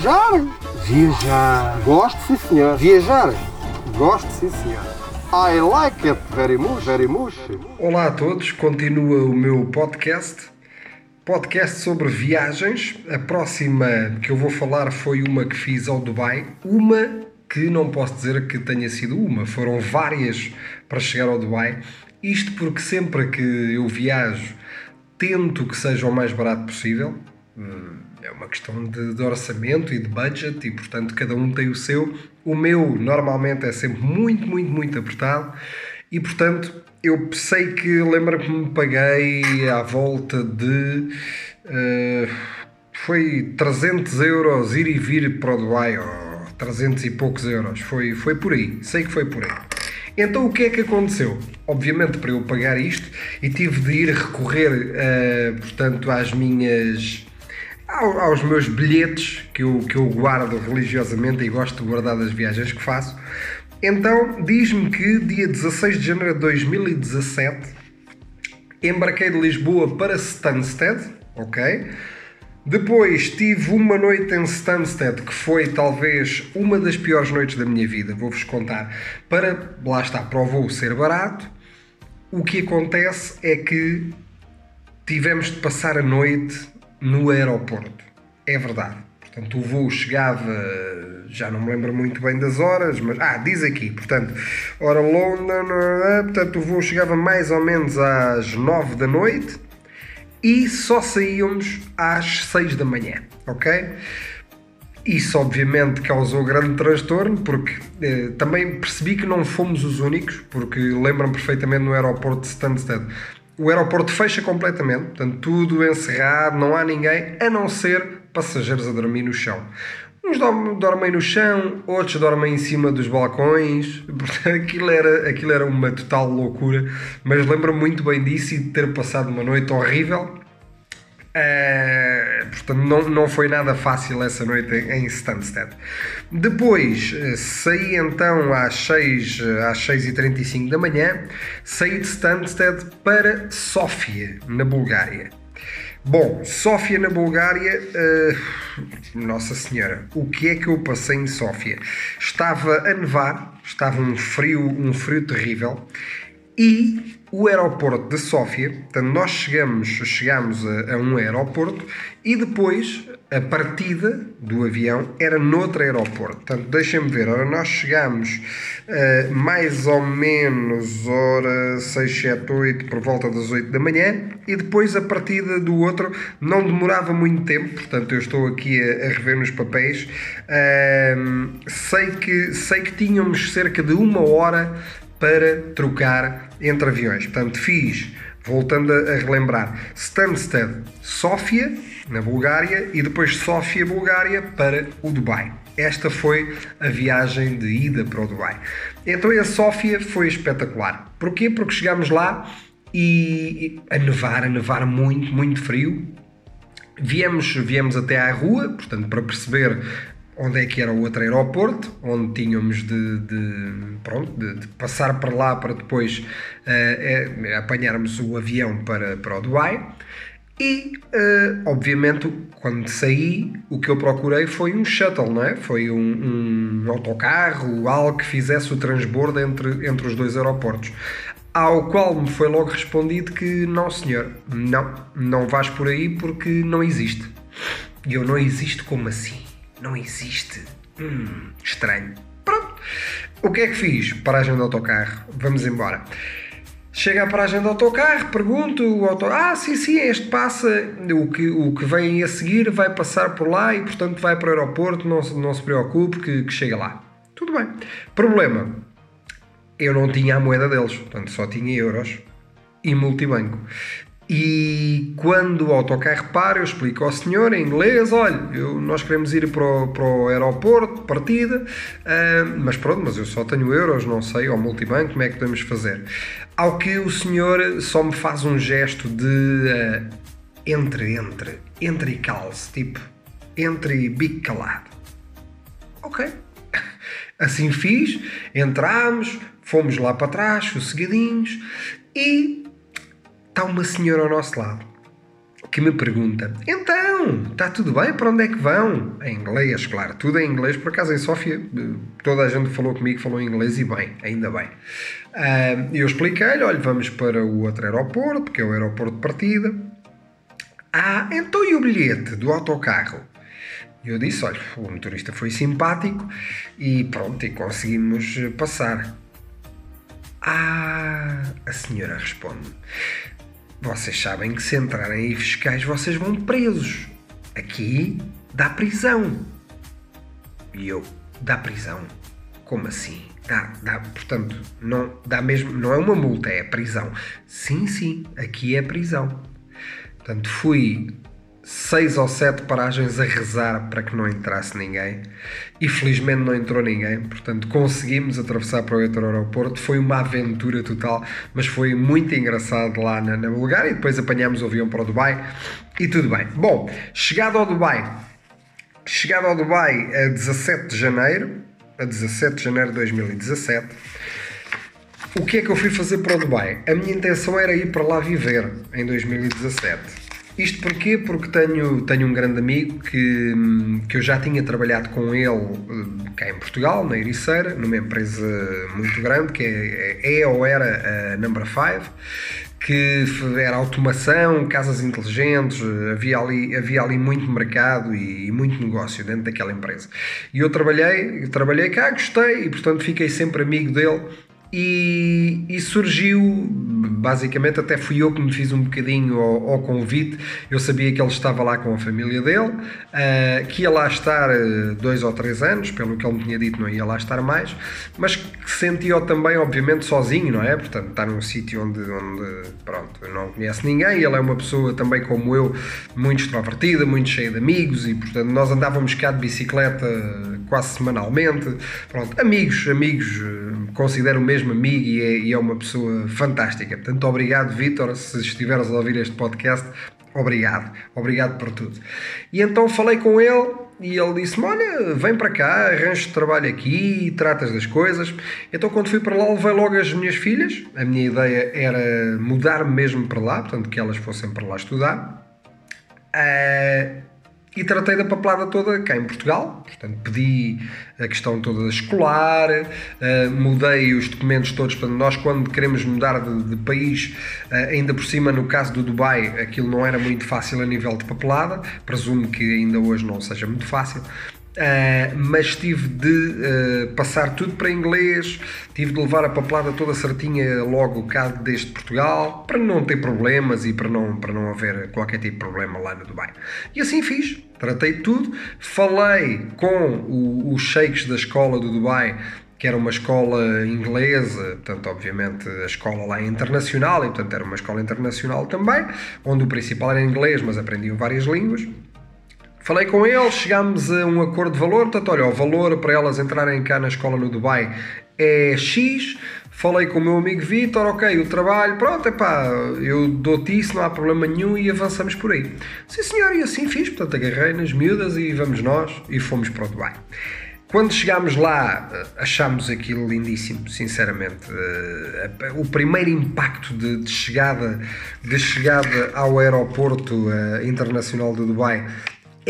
Viajar? Viajar. Gosto, sim, senhor. Viajar? Gosto, sim, senhor. I like it very much, very much. Olá a todos, continua o meu podcast. Podcast sobre viagens. A próxima que eu vou falar foi uma que fiz ao Dubai. Uma que não posso dizer que tenha sido uma, foram várias para chegar ao Dubai. Isto porque sempre que eu viajo tento que seja o mais barato possível. É uma questão de, de, orçamento e de budget e, portanto, cada um tem o seu. O meu, normalmente, é sempre muito, muito, muito apertado e, portanto, eu sei que lembro que me paguei à volta de. Uh, foi 300 euros ir e vir para o Dubai, ou 300 e poucos euros. Foi, foi por aí, sei que foi por aí. Então o que é que aconteceu? Obviamente para eu pagar isto e tive de ir recorrer, uh, portanto, às minhas aos meus bilhetes que eu, que eu guardo religiosamente e gosto de guardar das viagens que faço. Então diz-me que dia 16 de janeiro de 2017 embarquei de Lisboa para Stansted, ok? Depois tive uma noite em Stansted que foi talvez uma das piores noites da minha vida, vou-vos contar. Para, lá está, para o voo ser barato, o que acontece é que tivemos de passar a noite no aeroporto. É verdade. Portanto, o voo chegava, já não me lembro muito bem das horas, mas. Ah, diz aqui, portanto, hora London, portanto, o voo chegava mais ou menos às 9 da noite e só saíamos às 6 da manhã, ok? Isso obviamente causou grande transtorno porque eh, também percebi que não fomos os únicos, porque lembram perfeitamente no aeroporto de Stansted. O aeroporto fecha completamente, portanto tudo encerrado, não há ninguém a não ser passageiros a dormir no chão. Uns dormem no chão, outros dormem em cima dos balcões. Aquilo era, aquilo era uma total loucura. Mas lembro-me muito bem disso e de ter passado uma noite horrível. Uh, portanto, não, não foi nada fácil essa noite em, Stansted. Depois uh, saí então às 6, uh, às 6h35 da manhã, saí de Stansted para Sófia, na Bulgária. Bom, Sófia na Bulgária, uh, Nossa Senhora, o que é que eu passei em Sófia? Estava a nevar, estava um frio, um frio terrível e o aeroporto de Sófia, portanto, nós chegamos, chegamos a, a, um aeroporto e depois a partida do avião era noutro aeroporto. Portanto, deixem-me ver, ora, nós chegamos uh, mais ou menos hora 6, 7, 8, por volta das 8 da manhã e depois a partida do outro não demorava muito tempo, portanto, eu estou aqui a, a rever nos papéis. Uh, sei, que, sei que tínhamos cerca de uma hora para trocar entre aviões. Portanto, fiz, voltando a, relembrar, Stansted, Sófia, na Bulgária, e depois Sófia, Bulgária, para o Dubai. Esta foi a viagem de ida para o Dubai. Então a Sófia foi espetacular. Porquê? Porque chegámos lá e a nevar, a nevar muito, muito frio. Viemos, viemos até à rua, portanto, para perceber onde é que era o outro aeroporto, onde tínhamos de, de pronto, de, de, passar para lá para depois uh, é, apanharmos o avião para, para o Dubai. E, uh, obviamente, quando saí, o que eu procurei foi um shuttle, não é? Foi um, um autocarro, algo que fizesse o transbordo entre, entre os dois aeroportos. Ao qual me foi logo respondido que não, senhor, não, não vais por aí porque não existe. E eu não existo como assim? Não existe. Hum, estranho. Pronto. O que é que fiz? Paragem do autocarro. Vamos embora. Chega à paragem do autocarro, pergunto, o auto... ah, sim, sim, este passa, o que, o que vem a seguir vai passar por lá e, portanto, vai para o aeroporto, não não se preocupe que, que chega lá. Tudo bem. Problema, eu não tinha a moeda deles, portanto, só tinha euros e multibanco. E quando o autocarro para, eu explico ao senhor em inglês: olha, eu, nós queremos ir para o, para o aeroporto, partida, uh, mas pronto, mas eu só tenho euros, não sei, ao multibanco, como é que podemos fazer? Ao que o senhor só me faz um gesto de uh, entre, entre, entre e calce, tipo, entre e bico calado. Ok. Assim fiz, entramos, fomos lá para trás, sossegadinhos, e está uma senhora ao nosso lado. que me pergunta: Então, está tudo bem? Para onde é que vão? Em inglês, claro, tudo em inglês. Por acaso em Sófia, toda a gente falou comigo, falou inglês e bem, ainda bem. Uh, eu expliquei-lhe: olha, vamos para o outro aeroporto, que é o aeroporto de partida. Ah, então e o bilhete do autocarro? Eu disse: olha, o motorista foi simpático e pronto, e conseguimos passar. Ah, a senhora responde: vocês sabem que se entrarem aí fiscais vocês vão presos. Aqui dá prisão. E eu, dá prisão? Como assim? Dá, dá, portanto, não, dá mesmo, não é uma multa, é prisão. Sim, sim, aqui é prisão. Portanto, fui seis ou sete paragens a rezar para que não entrasse ninguém e felizmente não entrou ninguém, portanto conseguimos atravessar para o outro aeroporto. Foi uma aventura total, mas foi muito engraçado lá na, na Bulgária e depois apanhámos o avião para o Dubai e tudo bem. Bom, chegado ao Dubai, chegado ao Dubai a 17 de janeiro, a 17 de janeiro de 2017. O que é que eu fui fazer para o Dubai? A minha intenção era ir para lá viver em 2017 isto porquê? Porque tenho, tenho um grande amigo que, que eu já tinha trabalhado com ele eh, cá em Portugal, na Ericeira, numa empresa muito grande que é, é ou era a Number 5, que era automação, casas inteligentes, havia ali, havia ali muito mercado e, e, muito negócio dentro daquela empresa. E eu trabalhei, trabalhei cá, gostei e portanto fiquei sempre amigo dele e, e, surgiu, basicamente, até fui eu que me fiz um bocadinho ao, ao, convite. Eu sabia que ele estava lá com a família dele, uh, que ia lá estar uh, dois ou três anos, pelo que ele me tinha dito, não ia lá estar mais, mas que sentia-o também, obviamente, sozinho, não é? Portanto, está num sítio onde, onde, pronto, não conhece ninguém. Ele é uma pessoa também como eu, muito extrovertida, muito cheia de amigos, e portanto, nós andávamos cá de bicicleta quase semanalmente. Pronto, amigos, amigos, eh, considero mesmo mesmo amigo e é, e é uma pessoa fantástica. Portanto, obrigado, Vitor, se estiveres a ouvir este podcast, obrigado, obrigado por tudo. E então falei com ele e ele disse-me: Olha, vem para cá, arranjo trabalho aqui, tratas das coisas. Então, quando fui para lá, levei logo as minhas filhas. A minha ideia era mudar-me mesmo para lá, portanto, que elas fossem para lá estudar. Uh, e tratei da papelada toda cá em Portugal, portanto pedi a questão toda escolar, uh, mudei os documentos todos, portanto nós quando queremos mudar de, de país, uh, ainda por cima no caso do Dubai, aquilo não era muito fácil a nível de papelada, presumo que ainda hoje não seja muito fácil, Uh, mas tive de uh, passar tudo para inglês, tive de levar a papelada toda certinha logo cá desde Portugal, para não ter problemas e para não, para não haver qualquer tipo de problema lá no Dubai. E assim fiz, tratei tudo, falei com os sheiks da escola do Dubai, que era uma escola inglesa, portanto, obviamente, a escola lá é internacional, e portanto era uma escola internacional também, onde o principal era inglês, mas aprendiam várias línguas. Falei com eles, chegámos a um acordo de valor, portanto, olha, o valor para elas entrarem cá na escola no Dubai é X. Falei com o meu amigo Vitor, ok, o trabalho, pronto, é pá, eu dou-te isso, não há problema nenhum e avançamos por aí. Sim senhor, e assim fiz, portanto agarrei nas miúdas e vamos nós e fomos para o Dubai. Quando chegámos lá, achámos aquilo lindíssimo, sinceramente. Eh, o primeiro impacto de, de chegada, de chegada ao aeroporto eh, internacional do Dubai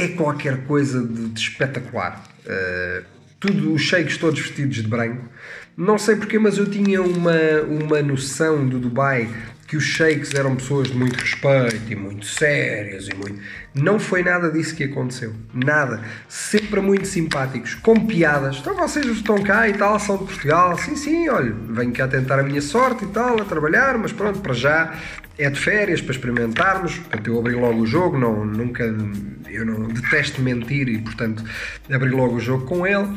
é qualquer coisa de, de espetacular. Uh, tudo, os sheiks todos vestidos de branco. Não sei porquê, mas eu tinha uma, uma noção do Dubai que os sheiks eram pessoas de muito respeito e muito sérias e muito. Não foi nada disso que aconteceu. Nada. Sempre muito simpáticos, com piadas. Então vocês estão cá e tal, são de Portugal. Sim, sim, olha, venho cá tentar a minha sorte e tal, a trabalhar, mas pronto, para já é de férias para experimentarmos. Portanto, eu abri logo o jogo, não, nunca, eu não detesto mentir e, portanto, abri logo o jogo com ele.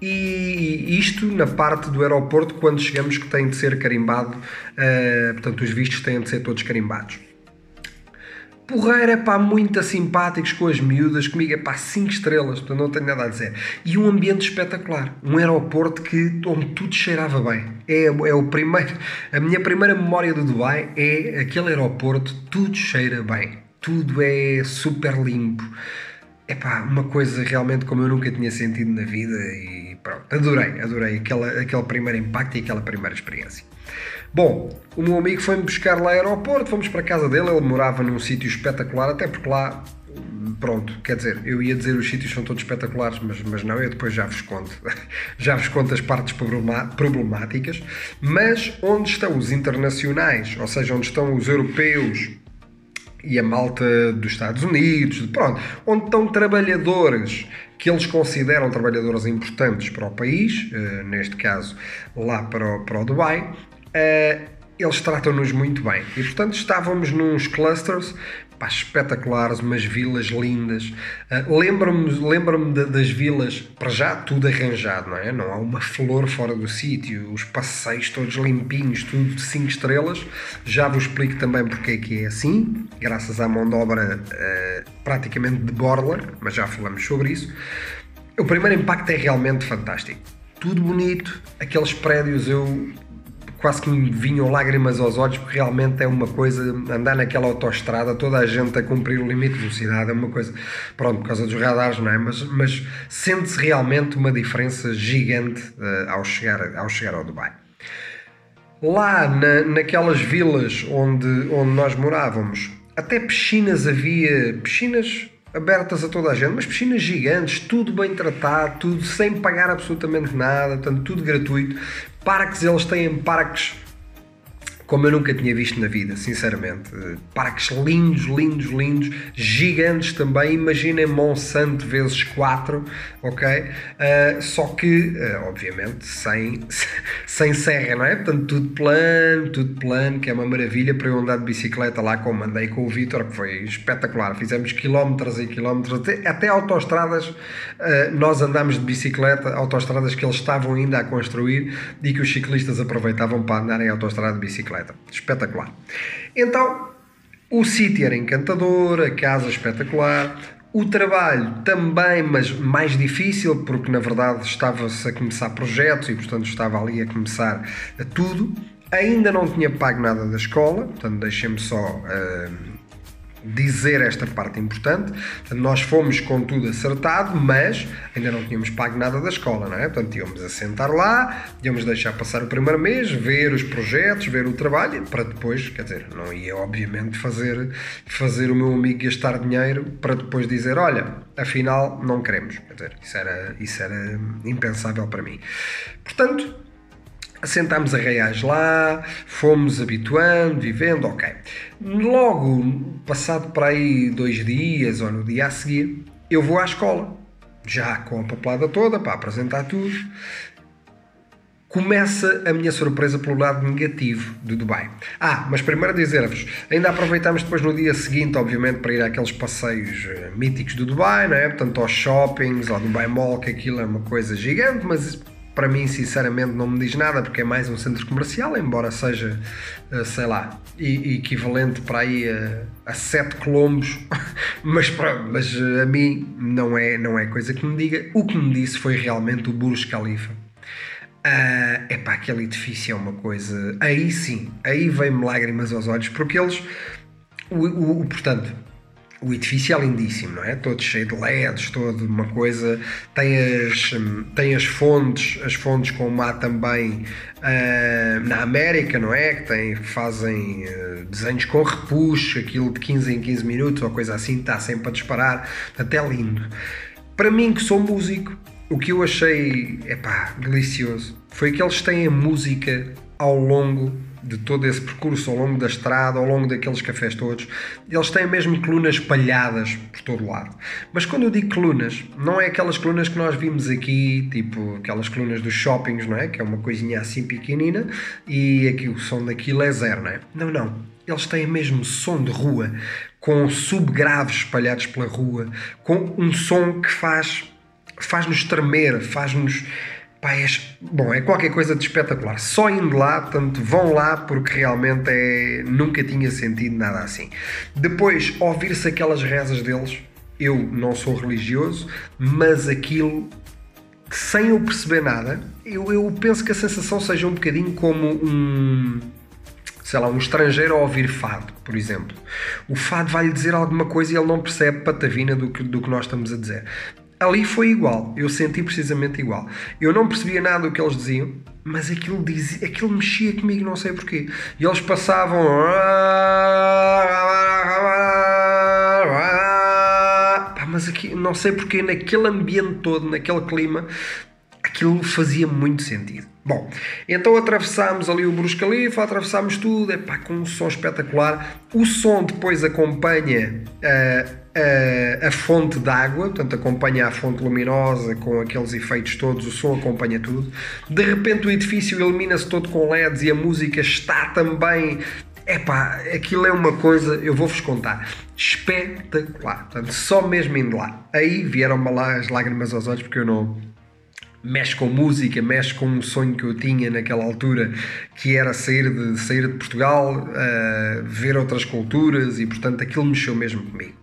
E isto na parte do aeroporto, quando chegamos, que tem de ser carimbado, uh, portanto, os vistos têm de ser todos carimbados. Porreira, é pá, muito simpáticos com as miúdas, comigo é pá, 5 estrelas, portanto não tenho nada a dizer. E um ambiente espetacular, um aeroporto que, onde tudo cheirava bem. É, é o primeiro, a minha primeira memória do Dubai é aquele aeroporto, tudo cheira bem, tudo é super limpo. É pá, uma coisa realmente como eu nunca tinha sentido na vida e pronto, adorei, adorei aquele, aquele primeiro impacto e aquela primeira experiência. Bom, o meu amigo foi-me buscar lá ao aeroporto, fomos para a casa dele, ele morava num sítio espetacular, até porque lá pronto, quer dizer, eu ia dizer os sítios são todos espetaculares, mas, mas não, eu depois já vos conto, já vos conto as partes problemáticas, mas onde estão os internacionais, ou seja, onde estão os europeus e a malta dos Estados Unidos, pronto, onde estão trabalhadores que eles consideram trabalhadores importantes para o país, uh, neste caso lá para o, para o Dubai, uh, eles tratam-nos muito bem. E portanto estávamos nos clusters pá, espetaculares, umas vilas lindas. Uh, lembro-me lembro das vilas, para já tudo arranjado, não é? Não há uma flor fora do sítio, os passeios todos limpinhos, tudo de 5 estrelas. Já vos explico também porque é que é assim, graças à mão de obra uh, praticamente de borla, mas já falamos sobre isso. O primeiro impacto é realmente fantástico. Tudo bonito, aqueles prédios eu quase que me vinham lágrimas aos olhos, porque realmente é uma coisa, andar naquela autoestrada, toda a gente a cumprir o limite de velocidade, é uma coisa, pronto, por causa dos radares, não é? Mas, mas sente-se realmente uma diferença gigante uh, ao, chegar, ao chegar ao Dubai. Lá na, naquelas vilas onde, onde nós morávamos, até piscinas havia, piscinas abertas a toda a gente, mas piscinas gigantes, tudo bem tratado, tudo sem pagar absolutamente nada, portanto, tudo gratuito. Parques, eles têm parques como eu nunca tinha visto na vida, sinceramente. Parques lindos, lindos, lindos, gigantes também. Imaginem Monsanto vezes 4, ok? Uh, só que, uh, obviamente, sem, sem serra, não é? Portanto, tudo plano, tudo plano, que é uma maravilha para eu andar de bicicleta lá como andei com o Vitor, que foi espetacular. Fizemos quilómetros e quilómetros, até, até autoestradas, uh, nós andámos de bicicleta, autoestradas que eles estavam ainda a construir e que os ciclistas aproveitavam para andar em autoestrada de bicicleta Espetacular. Então, o sítio era encantador, a casa espetacular, o trabalho também, mas mais difícil, porque na verdade estava-se a começar projetos e, portanto, estava ali a começar tudo. Ainda não tinha pago nada da escola, portanto, deixem-me só uh, dizer esta parte importante. Portanto, nós fomos com tudo acertado, mas ainda não tínhamos pago nada da escola, não é? Portanto, íamos a sentar lá, íamos deixar passar o primeiro mês, ver os projetos, ver o trabalho, para depois, quer dizer, não ia obviamente fazer, fazer o meu amigo gastar dinheiro para depois dizer, olha, afinal não queremos. Quer dizer, isso era, isso era impensável para mim. Portanto, assentámos a reais lá, fomos habituando, vivendo, ok. Logo, passado para aí dois dias ou no dia a seguir, eu vou à escola, já com a papelada toda para apresentar tudo. Começa a minha surpresa pelo lado negativo de Dubai. Ah, mas primeiro dizer-vos, ainda aproveitámos depois no dia seguinte, obviamente, para ir àqueles passeios eh, míticos do Dubai, não é? Portanto, aos shoppings, ao Dubai Mall, que aquilo é uma coisa gigante, mas para mim, sinceramente, não me diz nada porque é mais um centro comercial, embora seja, eh, sei lá, equivalente para aí a, a 7 quilombos, mas pronto, mas eh, a mim não é, não é coisa que me diga. O que me disse foi realmente o Burj Khalifa. Uh, epá, aquele edifício é uma coisa. Aí sim, aí vem-me lágrimas aos olhos, porque eles. O, o, o portanto, o edifício é lindíssimo, não é? Todo cheio de LEDs, todo uma coisa. Tem as, tem as fontes, as fontes como há também uh, na América, não é? Que tem, fazem uh, desenhos com repuxo, aquilo de 15 em 15 minutos ou coisa assim, está sempre a disparar. Até lindo. Para mim, que sou músico, o que eu achei, epá, delicioso, foi que eles têm a música ao longo de todo esse percurso ao longo da estrada, ao longo daqueles cafés todos, eles têm mesmo colunas espalhadas por todo lado. Mas quando eu digo colunas, não é aquelas colunas que nós vimos aqui, tipo aquelas colunas dos shoppings, não é? Que é uma coisinha assim pequenina e aqui o som daquilo é zero, não é? Não, não. Eles têm mesmo som de rua, com subgraves espalhados pela rua, com um som que faz faz-nos tremer, faz-nos Pá, é, bom, é qualquer coisa de espetacular. Só indo lá, portanto, vão lá porque realmente é, nunca tinha sentido nada assim. Depois, ouvir-se aquelas rezas deles, eu não sou religioso, mas aquilo, sem eu perceber nada, eu, eu penso que a sensação seja um bocadinho como um sei lá, um estrangeiro a ouvir fado, por exemplo. O fado vai-lhe dizer alguma coisa e ele não percebe patavina do que, do que nós estamos a dizer Ali foi igual, eu senti precisamente igual. Eu não percebia nada do que eles diziam, mas aquilo, dizia, aquilo mexia comigo, não sei porquê. E eles passavam. mas aqui, não sei porquê, naquele ambiente todo, naquele clima, aquilo fazia muito sentido. Bom, então atravessámos ali o Burj Khalifa, atravessámos tudo, é pá, com um som espetacular. O som depois acompanha uh, uh, a fonte d'água, portanto acompanha a fonte luminosa com aqueles efeitos todos, o som acompanha tudo. De repente o edifício ilumina-se todo com LEDs e a música está também Epá, aquilo é uma coisa, eu vou-vos contar, espetacular. Portanto, só mesmo indo lá. Aí vieram-me lá as lágrimas aos olhos, porque eu não, mexe com música, mexe com um sonho que eu tinha naquela altura, que era sair de, sair de Portugal, uh, ver outras culturas e, portanto, aquilo mexeu mesmo comigo.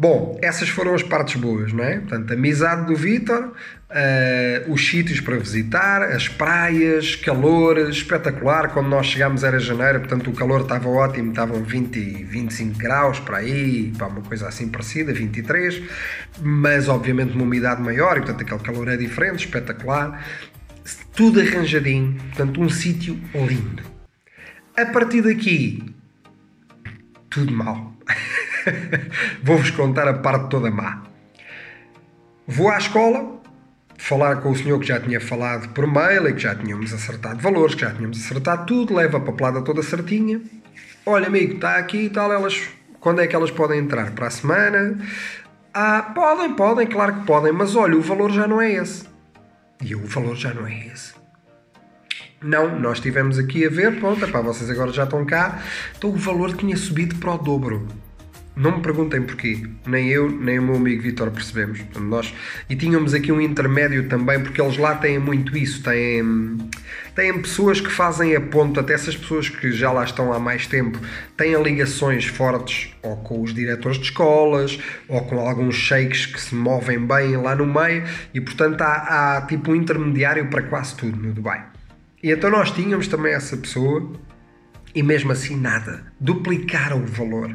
Bom, essas foram as partes boas, não é? Portanto, a amizade do Vitor, uh, os sítios para visitar, as praias, calor espetacular. Quando nós chegámos era janeiro, portanto o calor estava ótimo, estavam 20, 25 graus para aí, para uma coisa assim parecida, 23, mas obviamente uma umidade maior e portanto aquele calor é diferente, espetacular. Tudo arranjadinho, portanto um sítio lindo. A partir daqui, tudo mal. Vou-vos contar a parte toda má. Vou à escola, falar com o senhor que já tinha falado por mail e que já tínhamos acertado valores, que já tínhamos acertado tudo, leva a papelada toda certinha. Olha, amigo, está aqui e tal, elas. Quando é que elas podem entrar? Para a semana? Ah, podem, podem, claro que podem, mas olha, o valor já não é esse. E o valor já não é esse. Não, nós estivemos aqui a ver, pronto, para vocês agora já estão cá, então o valor tinha subido para o dobro. Não me perguntem porquê, nem eu, nem o meu amigo Vitor percebemos. Nós, e tínhamos aqui um intermédio também, porque eles lá têm muito isso, têm, têm pessoas que fazem a ponta, até essas pessoas que já lá estão há mais tempo, têm ligações fortes ou com os diretores de escolas, ou com alguns sheiks que se movem bem lá no meio, e portanto há, há tipo um intermediário para quase tudo no Dubai. E então nós tínhamos também essa pessoa e mesmo assim nada. Duplicaram o valor.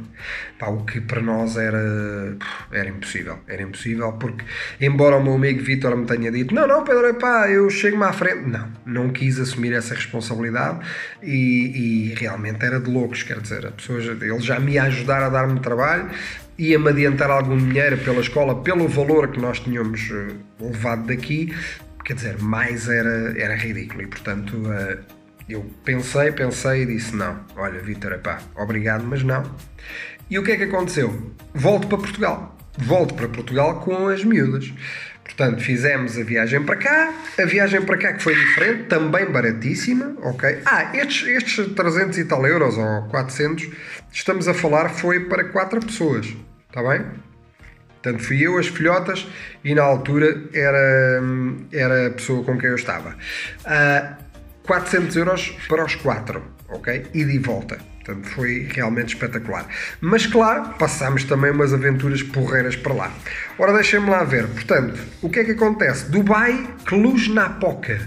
Pá, o que para nós era, era impossível. Era impossível porque, embora o meu amigo Vitor me tenha dito não, não Pedro, pá, eu chego-me à frente. Não, não quis assumir essa responsabilidade e, e realmente era de loucos, quer dizer, a pessoa, ele já me ia ajudar a dar-me trabalho, ia-me adiantar algum dinheiro pela escola, pelo valor que nós tínhamos eh, levado daqui, quer dizer, mais era, era ridículo e portanto eh, eu pensei, pensei e disse: não, olha, Vitor, pá, obrigado, mas não. E o que é que aconteceu? Volto para Portugal. Volto para Portugal com as miúdas. Portanto, fizemos a viagem para cá. A viagem para cá que foi diferente, também baratíssima, ok? Ah, estes, estes 300 e tal euros ou 400, estamos a falar, foi para 4 pessoas, está bem? Portanto, fui eu, as filhotas, e na altura era, era a pessoa com quem eu estava. Uh, 400 euros para os quatro, ok? E volta. Portanto, foi realmente espetacular. Mas, claro, passámos também umas aventuras porreiras para lá. Ora, deixem-me lá ver. Portanto, o que é que acontece? Dubai, Cluj-Napoca.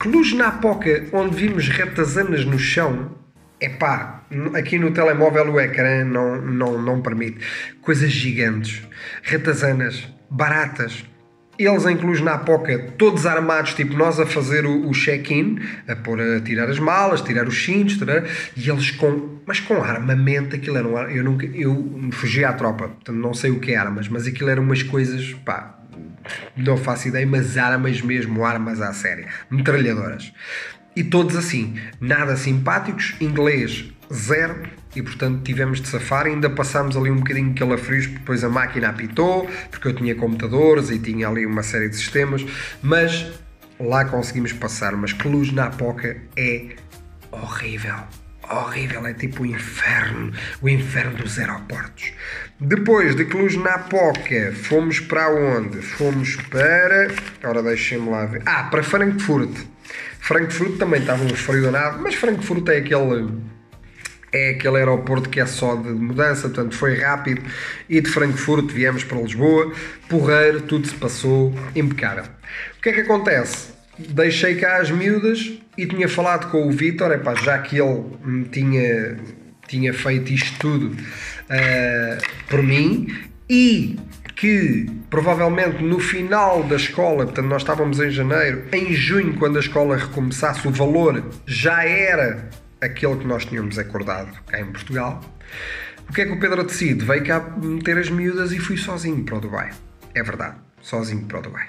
Cluj-Napoca, onde vimos ratazanas no chão, é pá, aqui no telemóvel o ecrã não, não, não permite. Coisas gigantes, ratazanas, baratas, eles em na Apoca, todos armados, tipo nós a fazer o, o check-in, a pôr a tirar as malas, tirar os cintos, tirar, e eles com, mas com armamento, aquilo era um, eu nunca, eu fugi à tropa, portanto não sei o que é armas, mas aquilo eram umas coisas, pá, não faço ideia, mas armas mesmo, armas à série, metralhadoras. E todos assim, nada simpáticos, inglês zero, e portanto tivemos de safar. Ainda passámos ali um bocadinho de calafrios, porque depois a máquina apitou, porque eu tinha computadores e tinha ali uma série de sistemas, mas lá conseguimos passar. Mas Cluj na Apoca é horrível. Horrível, é tipo o inferno, o inferno dos aeroportos. Depois de Cluj na Apoca, fomos para onde? Fomos para. Ora, deixem-me lá ver. Ah, para Frankfurt. Frankfurt também estava um frio danado, mas Frankfurt é aquele é aquele aeroporto que é só de mudança, portanto foi rápido. E de Frankfurt viemos para Lisboa, porreiro, tudo se passou impecável. O que é que acontece? Deixei cá as miúdas e tinha falado com o Vitor, já que ele tinha, tinha feito isto tudo uh, por mim e que provavelmente no final da escola, portanto nós estávamos em janeiro, em junho, quando a escola recomeçasse, o valor já era aquele que nós tínhamos acordado cá em Portugal. O que é que o Pedro decide? Veio cá meter as miúdas e fui sozinho para o Dubai. É verdade, sozinho para o Dubai.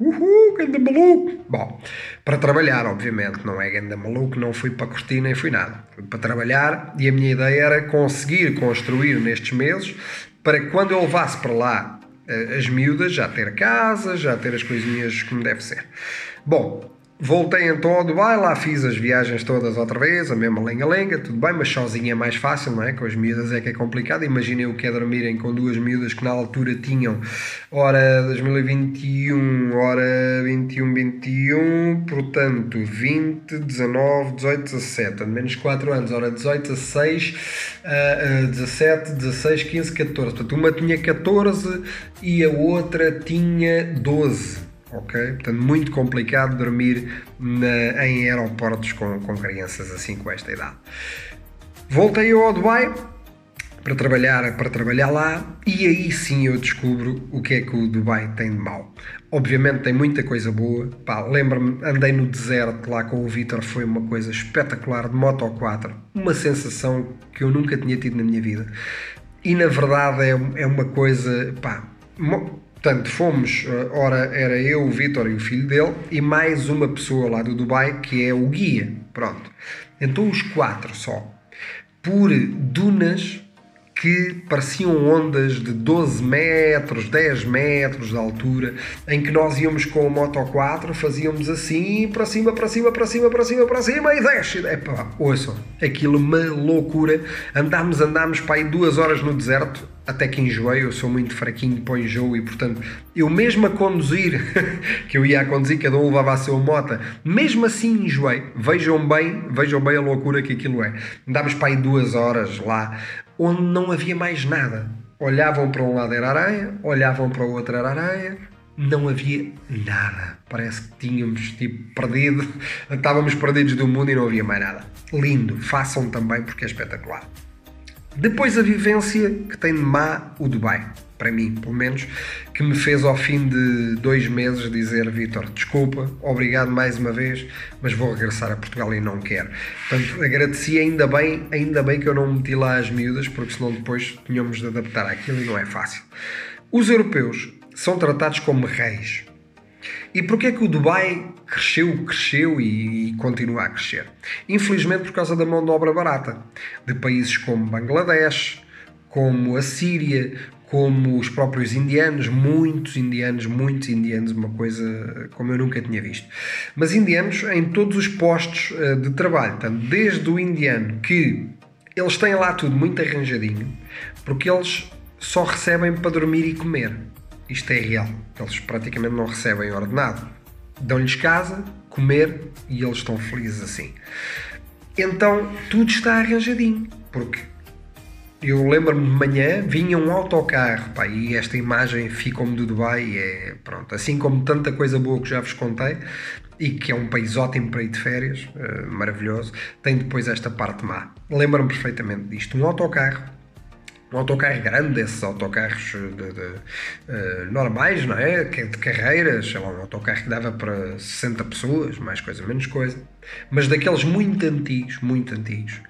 Uhul, ganda maluco! Bom, para trabalhar, obviamente, não é ganda maluco, não fui para curtir nem fui nada. Fui para trabalhar e a minha ideia era conseguir construir nestes meses para que quando eu levasse para lá eh, as miúdas, já ter casa, já ter as coisinhas como deve ser. Bom, Voltei então ao Dubai, lá fiz as viagens todas outra vez, a mesma lenga-lenga, tudo bem, mas sozinho é mais fácil, não é? Com as miúdas é que é complicado. Imaginem o que é dormirem com duas miúdas que na altura tinham hora 2021, hora 21, 21, portanto 20, 19, 18, 17, menos 4 anos, hora 18, 16, uh, 17, 16, 15, 14. Portanto, uma tinha 14 e a outra tinha 12 ok? Portanto, muito complicado dormir na, em aeroportos com, com crianças assim com esta idade. Voltei ao Dubai para trabalhar, para trabalhar lá e aí sim eu descubro o que é que o Dubai tem de mal. Obviamente tem muita coisa boa. Lembro-me, andei no deserto lá com o Vitor, foi uma coisa espetacular de Moto 4, uma sensação que eu nunca tinha tido na minha vida. E na verdade é, é uma coisa, pá, Portanto, fomos, eh, ora, era eu, o Vitor e o filho dele, e mais uma pessoa lá do Dubai, que é o guia. Pronto. Então, os quatro só. Por dunas que pareciam ondas de 12 metros, 10 metros de altura, em que nós íamos com a Moto 4, fazíamos assim, para cima, para cima, para cima, para cima, para cima e desce. Epá, ouçam, aquilo uma loucura. Andámos, andámos para aí duas horas no deserto, até que enjoei, eu sou muito fraquinho para o enjoo e portanto, eu mesmo a conduzir, que eu ia a conduzir, cada um levava a sua moto, mesmo assim enjoei. Vejam bem, vejam bem a loucura que aquilo é. Andámos para aí duas horas lá, onde não havia mais nada. Olhavam para um lado era areia, olhavam para o outro era areia, não havia nada. Parece que tínhamos tipo perdido, estávamos perdidos do mundo e não havia mais nada. Lindo, façam também porque é espetacular. Depois a vivência que tem de má o Dubai, para mim, pelo menos, que me fez ao fim de dois meses dizer Vitor, desculpa, obrigado mais uma vez, mas vou regressar a Portugal e não quero. Portanto, agradeci ainda bem, ainda bem que eu não meti lá as miúdas, porque senão depois tínhamos de adaptar àquilo e não é fácil. Os europeus são tratados como reis. E porquê é que o Dubai cresceu, cresceu e, e, continua a crescer? Infelizmente por causa da mão de obra barata de países como Bangladesh, como a Síria, como os próprios indianos, muitos indianos, muitos indianos, uma coisa como eu nunca tinha visto. Mas indianos em todos os postos eh, de trabalho, portanto, desde o indiano que eles têm lá tudo muito arranjadinho, porque eles só recebem para dormir e comer isto é real. Eles praticamente não recebem ordenado. Dão-lhes casa, comer e eles estão felizes assim. Então tudo está arranjadinho, porque eu lembro-me de manhã, vinha um autocarro, pá, e esta imagem ficou-me do Dubai, é pronto, assim como tanta coisa boa que já vos contei, e que é um país ótimo para ir de férias, uh, maravilhoso, tem depois esta parte má. Lembro-me perfeitamente disto, um autocarro um autocarro grande, esses autocarros de, de, uh, normais, não é? De carreiras, sei lá, um autocarro que dava para 60 pessoas, mais coisa, menos coisa, mas daqueles muito antigos, muito antigos,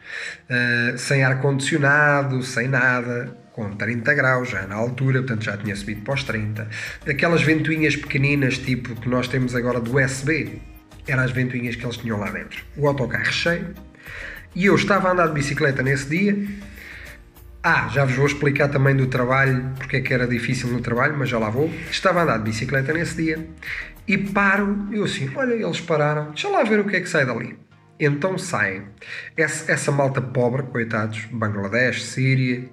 uh, sem ar-condicionado, sem nada, com 30 graus já na altura, portanto já tinha subido para os 30. Aquelas ventoinhas pequeninas, tipo que nós temos agora do USB, eram as ventoinhas que eles tinham lá dentro. O autocarro cheio. E eu estava a andar de bicicleta nesse dia ah, já vos vou explicar também do trabalho, porque é que era difícil no trabalho, mas já lá vou. Estava a andar de bicicleta nesse dia e paro, eu assim, olha, eles pararam, deixa lá ver o que é que sai dali. Então saem. Essa, essa malta pobre, coitados, Bangladesh, Síria,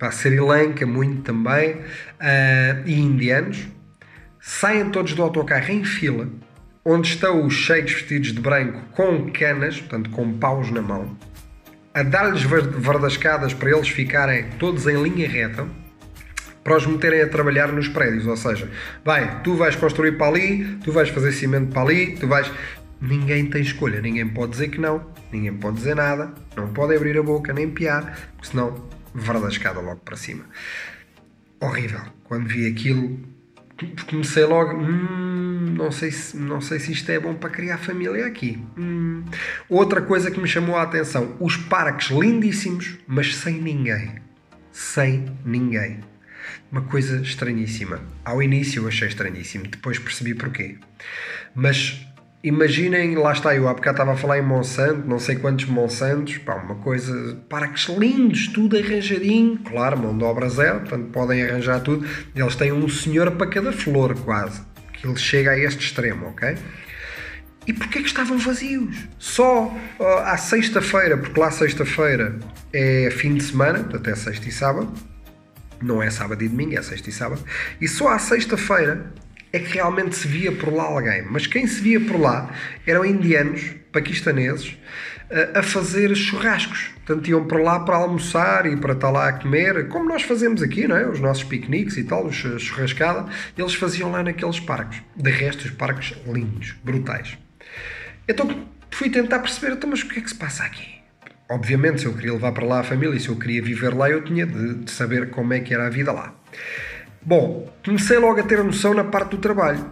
pá, Sri Lanka, muito também, uh, e indianos, saem todos do autocarro em fila, onde estão os cheios vestidos de branco com canas, portanto com paus na mão, a dar-lhes verdascadas para eles ficarem todos em linha reta, para os meterem a trabalhar nos prédios. Ou seja, vai, tu vais construir para ali, tu vais fazer cimento para ali, tu vais. Ninguém tem escolha, ninguém pode dizer que não, ninguém pode dizer nada, não pode abrir a boca nem piar, porque senão verdascada logo para cima. horrível. Quando vi aquilo, comecei logo. Hum, não, sei se, não sei se isto é bom para criar família aqui. Hum. Outra coisa que me chamou a atenção: os parques lindíssimos, mas sem ninguém. Sem ninguém. Uma coisa estranhíssima. Ao início eu achei estranhíssimo, depois percebi porquê. Mas imaginem, lá está eu, há bocado estava a falar em Monsanto, não sei quantos Monsantos, pá, uma coisa, parques lindos, tudo arranjadinho, claro, mão de obra zero, portanto podem arranjar tudo. Eles têm um senhor para cada flor, quase, ele chega a este extremo, ok? E porquê que estavam vazios? Só uh, à sexta-feira, porque lá sexta-feira é fim de semana, até sexta e sábado, não é sábado e domingo, é sexta e sábado, e só à sexta-feira é que realmente se via por lá alguém. Mas quem se via por lá eram indianos, paquistaneses, a fazer churrascos. Portanto, iam para lá para almoçar e para estar lá a comer, como nós fazemos aqui, não é? Os nossos piqueniques e tal, os churrascada, eles faziam lá naqueles parques. De resto, os parques lindos, brutais. Então, fui tentar perceber, então, mas o que é que se passa aqui? Obviamente, se eu queria levar para lá a família, se eu queria viver lá, eu tinha de, de saber como é que era a vida lá. Bom, comecei logo a ter noção na parte do trabalho,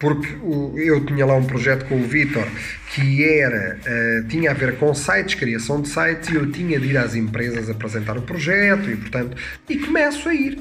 porque eu tinha lá um projeto com o Vitor que era, uh, tinha a ver com sites, criação de sites, e eu tinha de ir às empresas apresentar o projeto, e portanto, e começo a ir.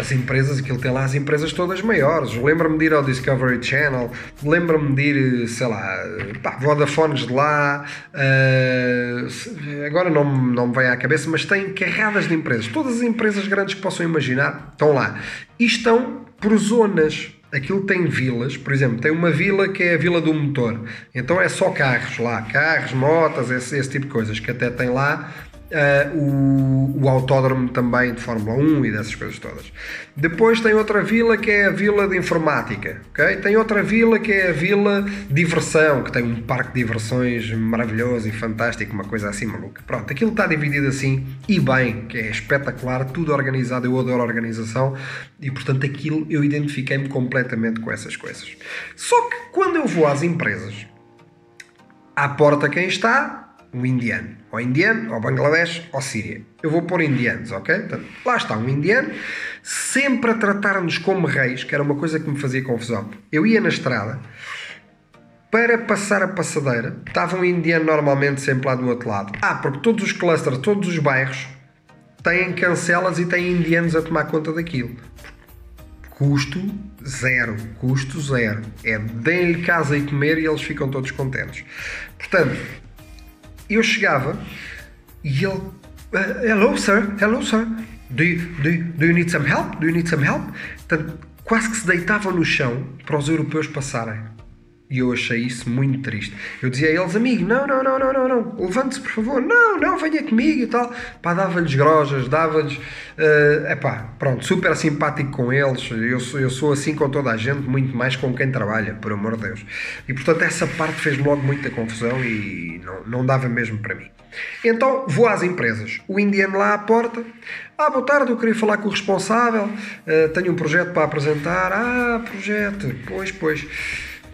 As empresas, aquilo tem lá as empresas todas maiores. Lembro-me de ir ao Discovery Channel, lembro-me de ir, sei lá, pá, Vodafones de lá. Uh, agora não, não me vem à cabeça, mas tem carradas de empresas. Todas as empresas grandes que possam imaginar estão lá. E estão por zonas. Aquilo tem vilas, por exemplo, tem uma vila que é a Vila do Motor. Então é só carros lá, carros, motas, esse, esse tipo de coisas, que até tem lá Uh, o, o, autódromo também de Fórmula 1 e dessas coisas todas. Depois tem outra vila que é a Vila de Informática, ok? Tem outra vila que é a Vila Diversão, que tem um parque de diversões maravilhoso e fantástico, uma coisa assim maluca. Pronto, aquilo está dividido assim e bem, que é espetacular, tudo organizado, eu adoro organização e portanto aquilo eu identifiquei-me completamente com essas coisas. Só que quando eu vou às empresas, à porta quem está um indiano. Ou indiano, ou Bangladesh, ou Síria. Eu vou pôr indianos, ok? Portanto, lá está um indiano, sempre a tratar-nos como reis, que era uma coisa que me fazia confusão. Eu ia na estrada, para passar a passadeira, estava um indiano normalmente sempre lá do outro lado. Ah, porque todos os clusters, todos os bairros têm cancelas e têm indianos a tomar conta daquilo. Custo zero, custo zero. É deem-lhe casa e comer e eles ficam todos contentes. Portanto, eu chegava e ele, uh, hello sir, hello sir, do you, do, you, do you need some help? Do you need some help? Portanto, quase que se deitavam no chão para os europeus passarem. E eu achei isso muito triste. Eu dizia a eles, amigo, não, não, não, não, não, não, levante-se por favor, não, não, venha comigo e tal. Pá, dava-lhes grojas, dava-lhes. Uh, epá, pronto, super simpático com eles. Eu sou, eu sou assim com toda a gente, muito mais com quem trabalha, por amor de Deus. E portanto, essa parte fez-me logo muita confusão e não, não dava mesmo para mim. Então vou às empresas. O indiano lá à porta. Ah, boa tarde, eu queria falar com o responsável. Uh, tenho um projeto para apresentar. Ah, projeto. Pois, pois.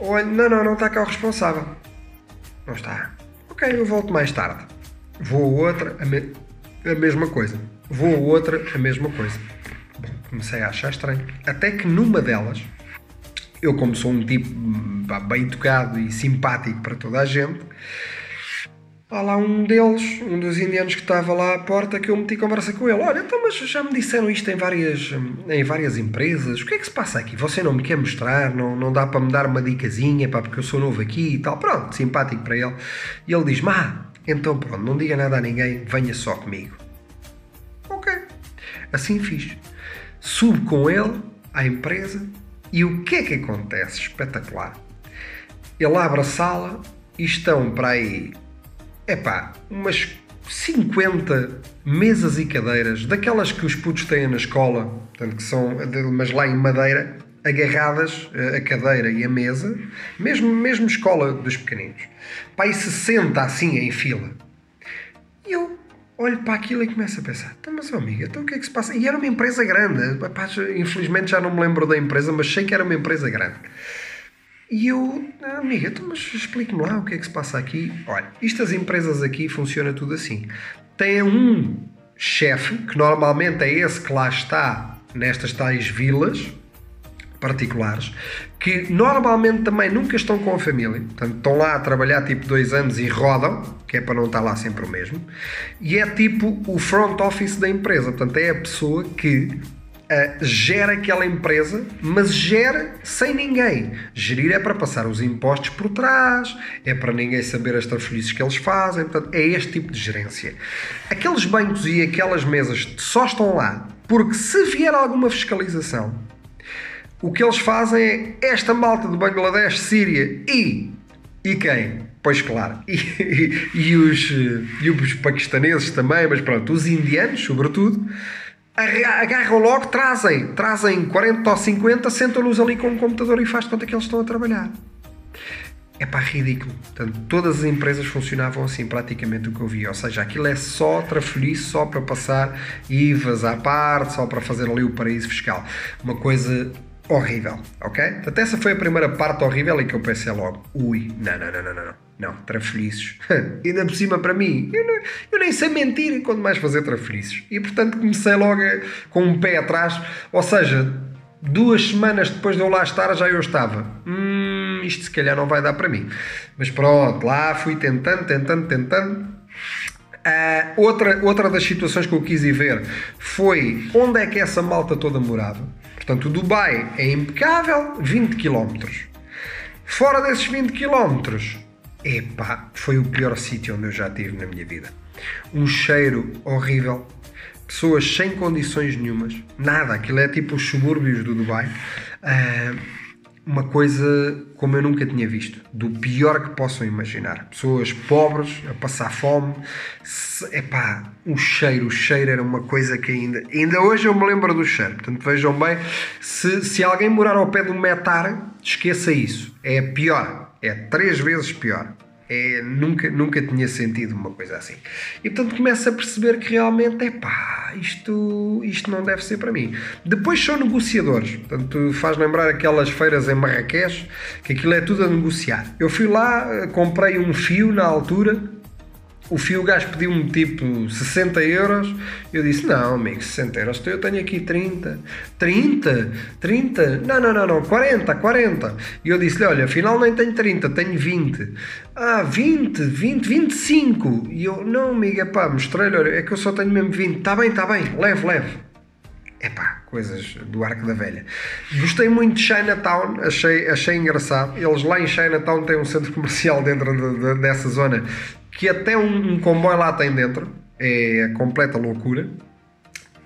Olha, não, não, não está cá o responsável. Não está. Ok, eu volto mais tarde. Vou a outra, a, me a mesma coisa. Vou a outra, a mesma coisa. Bom, comecei a achar estranho. Até que numa delas, eu como sou um tipo bem educado e simpático para toda a gente, Há lá um deles, um dos indianos que estava lá à porta, que eu meti conversa com ele. Olha, então, mas já me disseram isto em várias, em várias empresas. O que é que se passa aqui? Você não me quer mostrar? Não, não dá para me dar uma dicasinha, pá, porque eu sou novo aqui e tal. Pronto, simpático para ele. E ele diz: Má, então pronto, não diga nada a ninguém, venha só comigo. Ok. Assim fiz. Subo com ele à empresa e o que é que acontece? Espetacular. Ele abre a sala e estão para aí epá, umas 50 mesas e cadeiras, daquelas que os putos têm na escola, portanto, que são, mas lá em madeira, agarradas a cadeira e a mesa, mesmo, mesmo escola dos pequeninos. Pá, e se senta assim em fila. E eu olho para aquilo e começo a pensar: então, mas, oh, amiga, então o que é que se passa? E era uma empresa grande. Pá, infelizmente já não me lembro da empresa, mas sei que era uma empresa grande. E eu, ah, amiga, então, mas explique-me lá o que é que se passa aqui. Olha, estas empresas aqui funciona tudo assim. Tem um chefe, que normalmente é esse que lá está nestas tais vilas particulares, que normalmente também nunca estão com a família, portanto estão lá a trabalhar tipo dois anos e rodam, que é para não estar lá sempre o mesmo, e é tipo o front office da empresa, portanto é a pessoa que uh, gera aquela empresa, mas gera sem ninguém. Gerir é para passar os impostos por trás, é para ninguém saber as trafolhices que eles fazem, portanto é este tipo de gerência. Aqueles bancos e aquelas mesas só estão lá porque se vier alguma fiscalização, o que eles fazem é esta malta do Bangladesh, Síria e. E quem? Pois claro, e, e, e, os, e os paquistaneses também, mas pronto, os indianos, sobretudo, agarram logo, trazem, trazem 40 ou 50, sentam-nos ali com um computador e faz de conta que eles estão a trabalhar. É pá, ridículo. Portanto, todas as empresas funcionavam assim, praticamente o que eu vi. Ou seja, aquilo é só trafolhice, só para passar IVAs à parte, só para fazer ali o paraíso fiscal. Uma coisa horrível, ok? Portanto, essa foi a primeira parte horrível em que eu pensei logo, ui, não, não, não, não, não, não, trafolhices. Ainda por cima para mim, eu, não, eu nem sei mentir quando mais fazer trafolhices. E portanto comecei logo com um pé atrás, ou seja, duas semanas depois de eu lá estar já eu estava, hum, isto se calhar não vai dar para mim. Mas pronto, lá fui tentando, tentando, tentando. Uh, outra, outra das situações que eu quis ir ver foi onde é que essa malta toda morava. Portanto, o Dubai é impecável, 20 km. Fora desses 20 km, epá, foi o pior sítio onde eu já estive na minha vida. Um cheiro horrível, pessoas sem condições nenhumas, nada, aquilo é tipo os subúrbios do Dubai. Uh, uma coisa como eu nunca tinha visto, do pior que possam imaginar. Pessoas pobres a passar fome. epá, o cheiro, o cheiro era uma coisa que ainda. Ainda hoje eu me lembro do cheiro. Portanto, vejam bem, se, se alguém morar ao pé do metar, esqueça isso. É pior. É três vezes pior. É, nunca, nunca tinha sentido uma coisa assim. E portanto começo a perceber que realmente é pá, isto, isto não deve ser para mim. Depois são negociadores, portanto faz lembrar aquelas feiras em Marrakech, que aquilo é tudo a negociar. Eu fui lá, comprei um fio na altura o fio gajo pediu-me tipo 60 euros. Eu disse: Não, amigo, 60 euros. Eu tenho aqui 30. 30? 30? Não, não, não, não. 40, 40. E eu disse-lhe: Olha, afinal nem tenho 30, tenho 20. Ah, 20, 20, 25. E eu: Não, amiga, pá, mostrei-lhe: Olha, é que eu só tenho mesmo 20. Está bem, está bem, leve, leve. Epá, coisas do Arco da Velha. Gostei muito de Chinatown, achei, achei engraçado. Eles lá em Chinatown têm um centro comercial dentro de, de, dessa zona que até um, um comboio lá tem dentro, é a completa loucura.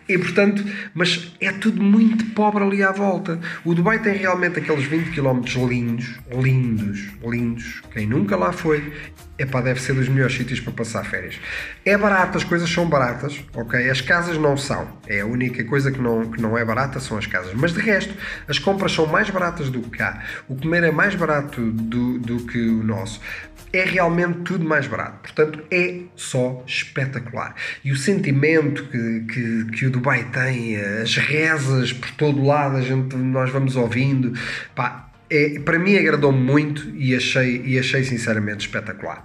E portanto, mas é tudo muito pobre ali à volta. O Dubai tem realmente aqueles 20 km lindos, lindos, lindos. Quem nunca lá foi, epá, deve ser dos melhores sítios para passar férias. É barato, as coisas são baratas, ok? As casas não são. É a única coisa que não, que não é barata são as casas. Mas de resto, as compras são mais baratas do que cá. O comer é mais barato do, do que o nosso é realmente tudo mais barato. Portanto, é só espetacular. E o sentimento que, que, que o Dubai tem, as rezas por todo lado, a gente, nós vamos ouvindo, pá, é, para mim agradou-me muito e achei, e achei sinceramente espetacular.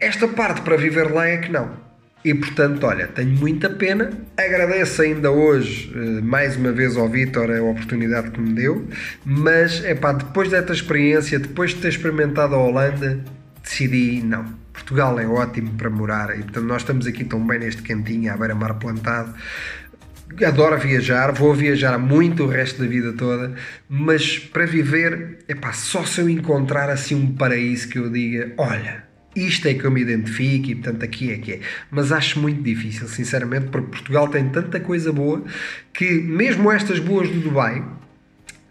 Esta parte para viver lá é que não. E portanto, olha, tenho muita pena. Agradeço ainda hoje, eh, mais uma vez, ao Vitor a oportunidade que me deu. Mas, é pá, depois desta experiência, depois de ter experimentado a Holanda, decidi não. Portugal é ótimo para morar e, portanto, nós estamos aqui tão bem neste cantinho, à beira-mar plantado. Adoro viajar, vou viajar muito o resto da vida toda, mas para viver, é pá, só se eu encontrar assim um paraíso que eu diga: olha, isto é que eu me identifico e portanto aqui é que é. Mas acho muito difícil, sinceramente, porque Portugal tem tanta coisa boa que mesmo estas boas do Dubai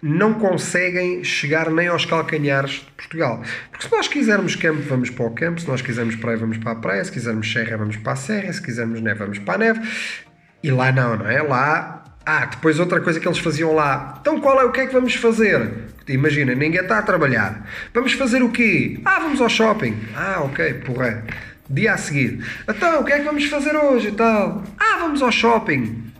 não conseguem chegar nem aos calcanhares de Portugal. Porque se nós quisermos campo, vamos para o campo, se nós quisermos praia, vamos para a praia, se quisermos serra, vamos para a serra, se quisermos neve, vamos para a neve. E lá não, não é? Lá ah, depois outra coisa que eles faziam lá. Então qual é o que é que vamos fazer? Imagina, ninguém está a trabalhar. Vamos fazer o quê? Ah, vamos ao shopping. Ah, ok, porra. Dia a seguir. Então, o que é que vamos fazer hoje e tal? Ah, vamos ao shopping.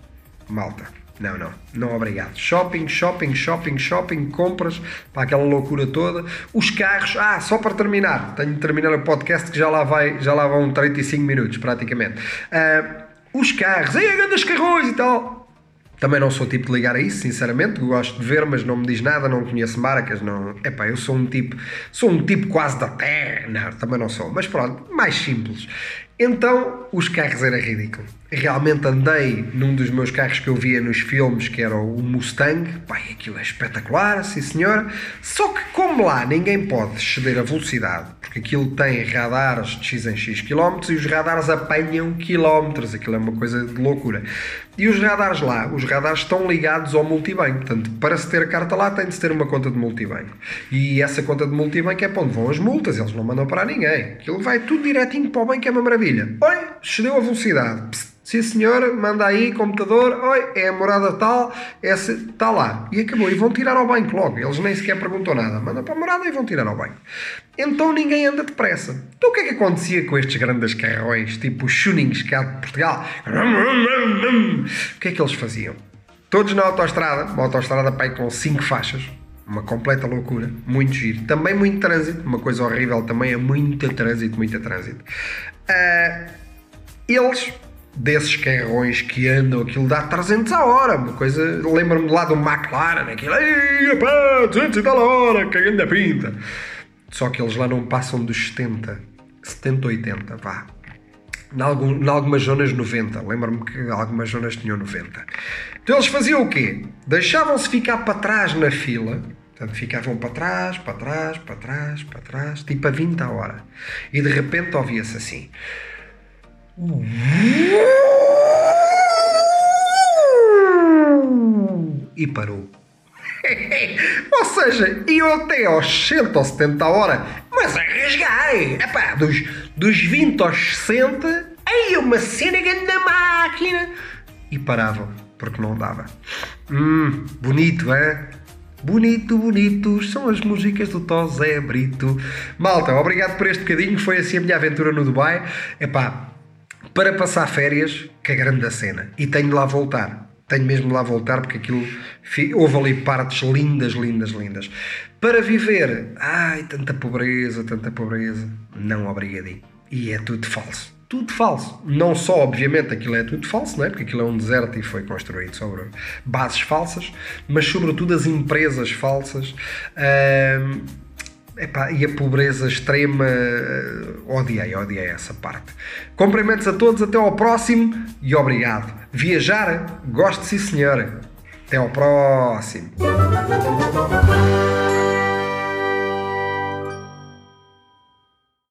Malta. Não, não, não obrigado. Shopping, shopping, shopping, shopping, compras, para aquela loucura toda. Os carros, ah, só para terminar, tenho de terminar o podcast que já lá vai, já lá vão 35 minutos praticamente. Uh, os carros, aí grandes carrões e tal Também não sou tipo de ligar a isso, sinceramente. Gosto de ver, mas não me diz nada, não conheço marcas. Não... Epá, eu sou um tipo, sou um tipo quase da terra. Também não sou. Mas pronto, mais simples. Então, os carros era ridículo. Realmente andei num dos meus carros que eu via nos filmes, que era o Mustang. Pai, aquilo é espetacular, sim senhor. Só que como lá ninguém pode exceder a velocidade, porque aquilo tem radares de x em x quilómetros e os radares apanham quilómetros. Aquilo é uma coisa de loucura. E os radares lá, os radares estão ligados ao multibanco. Portanto, para se ter a carta lá, tem de se ter uma conta de multibanco. E essa conta de multibanco é para onde vão as multas, eles não mandam para ninguém. Aquilo vai tudo direitinho para o banco, é uma maravilha. Oi, excedeu a velocidade. Psst, sim senhor, manda aí, computador, oi, é a morada tal, está lá. E acabou. E vão tirar ao banco logo. Eles nem sequer perguntam nada. Manda para a morada e vão tirar ao banco. Então ninguém anda depressa. Então o que é que acontecia com estes grandes carrões, tipo os Schunings cá de Portugal? O que é que eles faziam? Todos na autoestrada, uma autoestrada pai com 5 faixas, uma completa loucura, muito giro. Também muito trânsito, uma coisa horrível também é muito trânsito, muito trânsito. Uh, eles, desses carrões que andam, aquilo dá 300 a hora, uma coisa, lembro-me lá do McLaren, aquilo, ei, pá, 200 e tal a hora, cagando a pinta. Só que eles lá não passam dos 70, 70, 80, vá. Em algumas zonas 90, lembro-me que algumas zonas tinham 90. Então eles faziam o quê? Deixavam-se ficar para trás na fila, portanto ficavam para trás, para trás, para trás, para trás, tipo a 20 a hora. E de repente ouvia-se assim. E parou. ou seja, iam até aos 60 ou 70 a hora, mas a rasgar, epá, dos, dos 20 aos 60, aí uma cena na máquina. E paravam, porque não dava. Hum, bonito, é? Bonito, bonitos, são as músicas do Tosé Brito. Malta, obrigado por este bocadinho, foi assim a minha aventura no Dubai. Epá, para passar férias, que é grande a cena. E tenho de lá voltar tenho mesmo de lá voltar porque aquilo houve ali partes lindas, lindas, lindas. Para viver, ai, tanta pobreza, tanta pobreza, não obrigadinho. E é tudo falso. Tudo falso. Não só, obviamente, aquilo é tudo falso, não é? porque aquilo é um deserto e foi construído sobre bases falsas, mas sobretudo as empresas falsas. Epá, e a pobreza extrema, odiei, odiei essa parte. Cumprimentos a todos, até ao próximo e obrigado. Viajar, gosto sim senhor. Até ao próximo.